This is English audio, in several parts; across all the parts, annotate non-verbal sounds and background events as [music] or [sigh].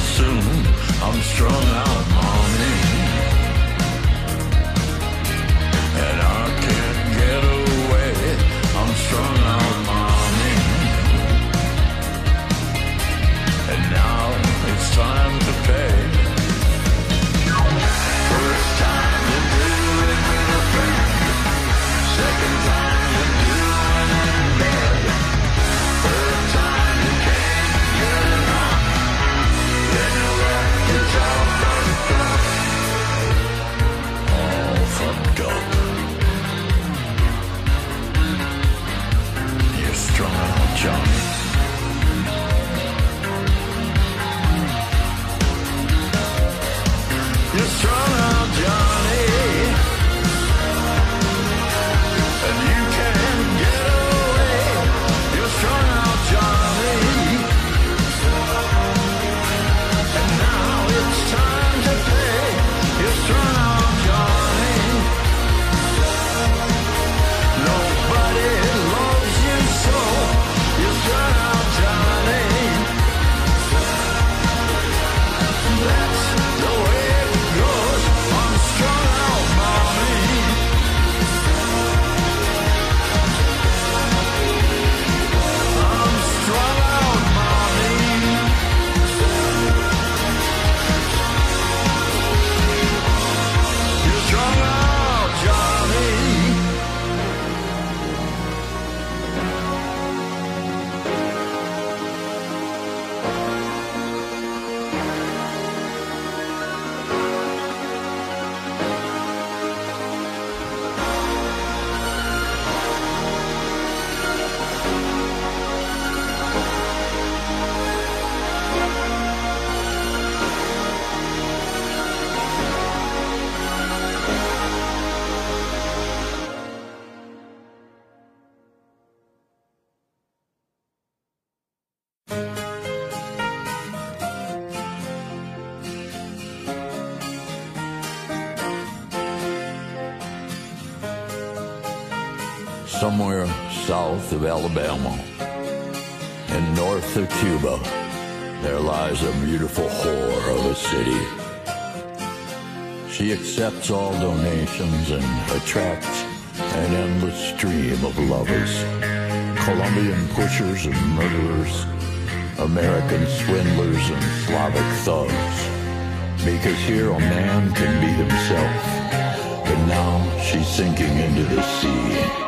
soon. I'm strung out. accepts all donations and attracts an endless stream of lovers. Colombian pushers and murderers, American swindlers and Slavic thugs. Because here a man can be himself, but now she's sinking into the sea.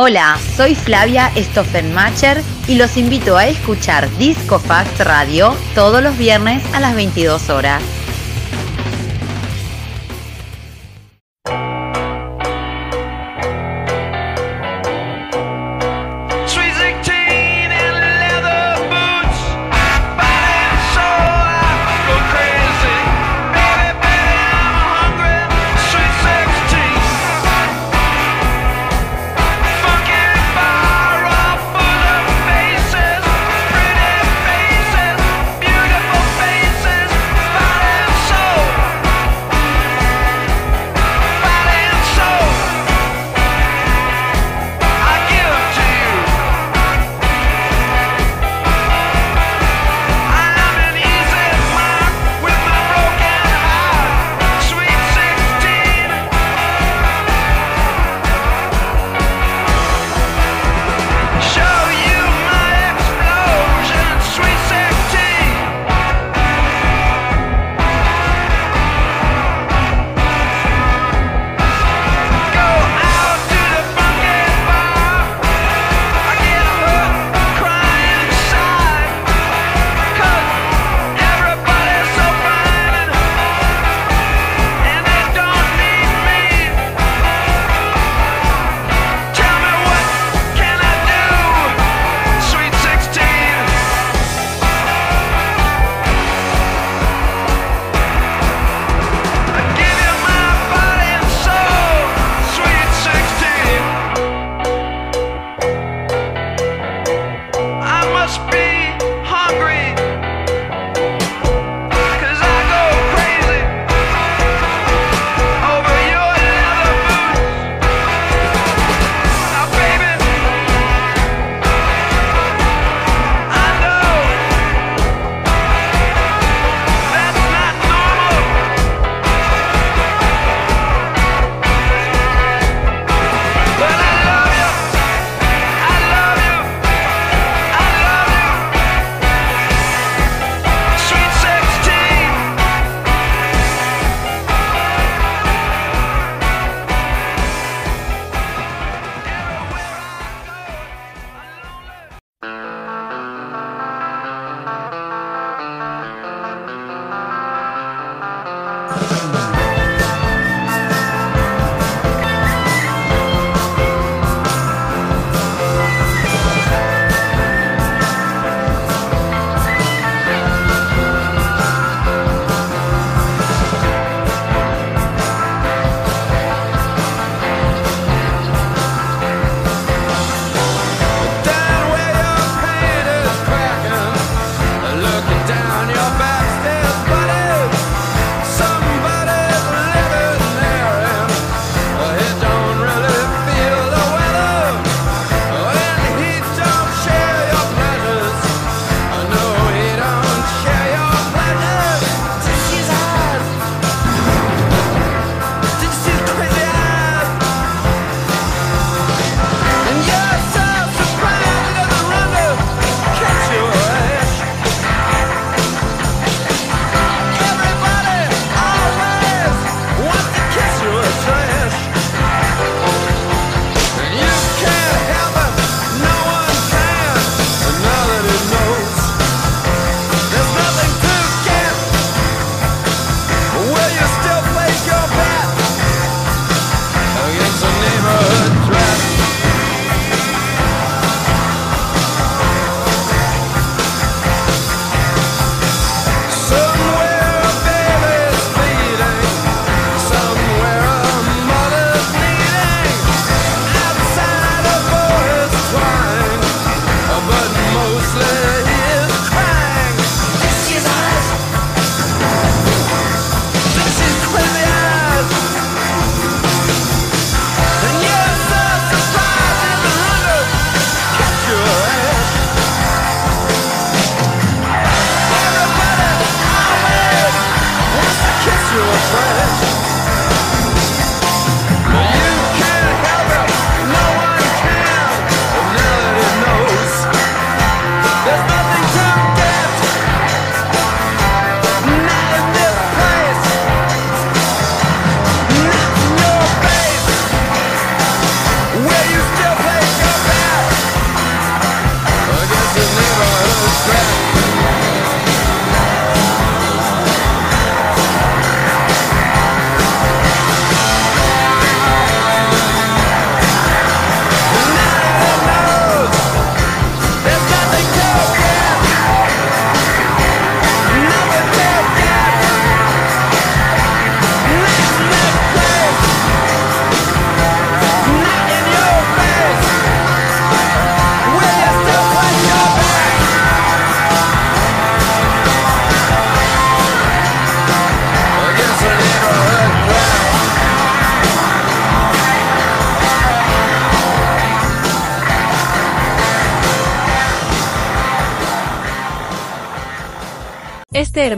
Hola, soy Flavia Stoffenmacher y los invito a escuchar Disco Fast Radio todos los viernes a las 22 horas.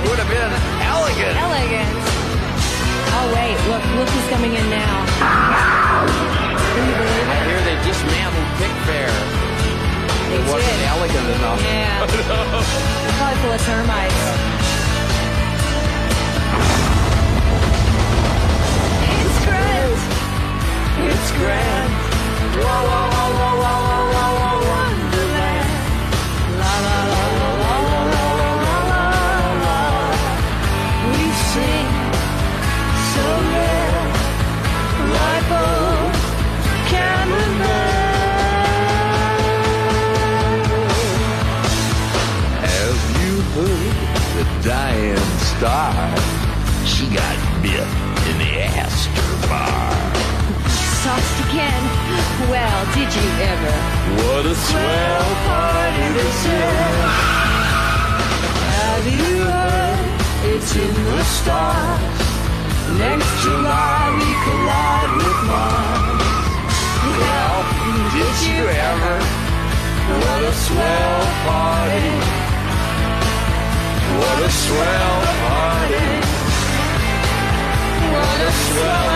It would have been elegant. elegant. Oh, wait, look, look who's coming in now. Can you believe I hear they dismantled Pick Fair. They It wasn't did. elegant enough. Yeah. [laughs] They're probably full of termites. It's grand. It's grand. Whoa, whoa, whoa, whoa, whoa, star? She got bit in the Astor Bar. Sauced again. Well, did you ever? What a swell party this is. Have you heard? It's in the stars. Next July we collide with Mars. Well, did you ever? What a swell party. What a swell party. What a swell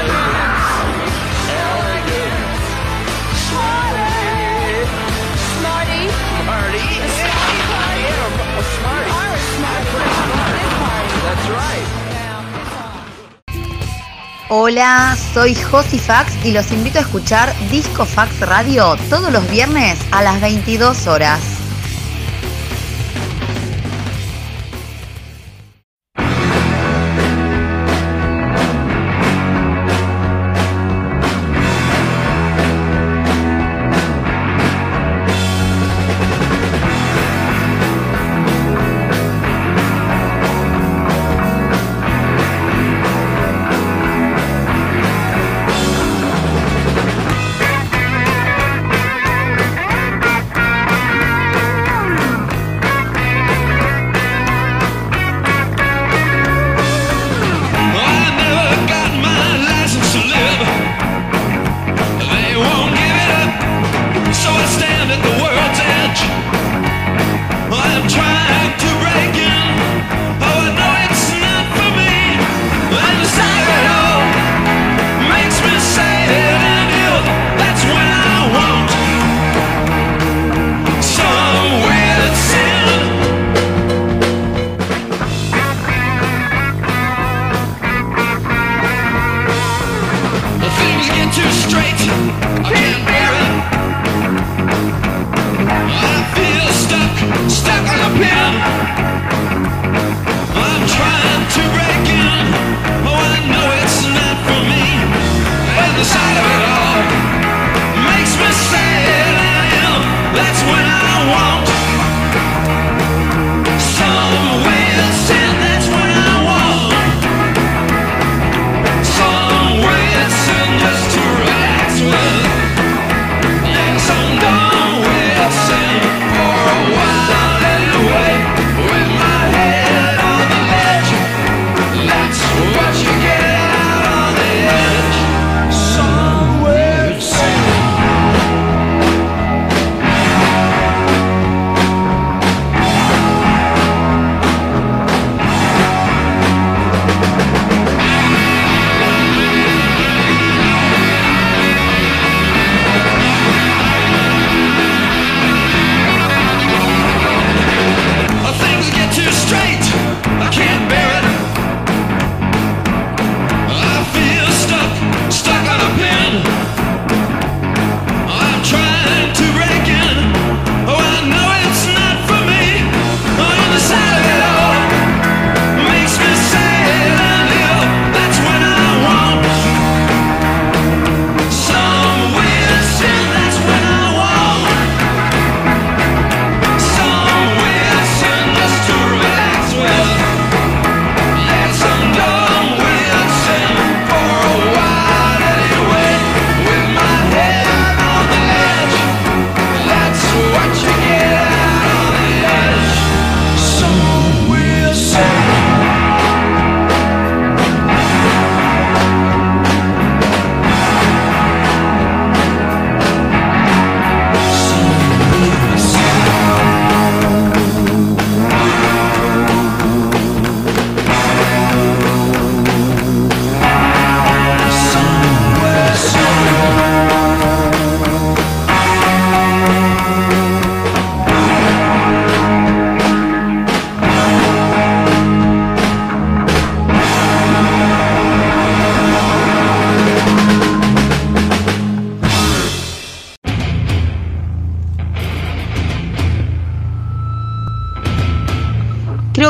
elegant. Smarty! Smarty! Party. A smarty. A smarty. Party. That's right. Hola, soy Josifax y los invito a escuchar Disco Fax Radio todos los viernes a las 22 horas.